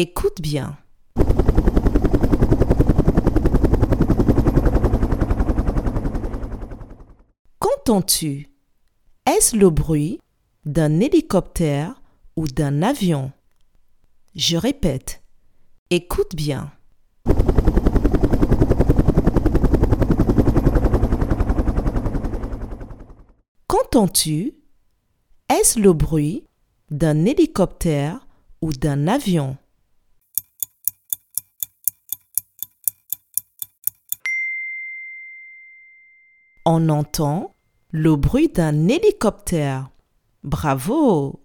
Écoute bien. Qu'entends-tu? Est-ce le bruit d'un hélicoptère ou d'un avion? Je répète. Écoute bien. Qu'entends-tu? Est-ce le bruit d'un hélicoptère ou d'un avion? On entend le bruit d'un hélicoptère. Bravo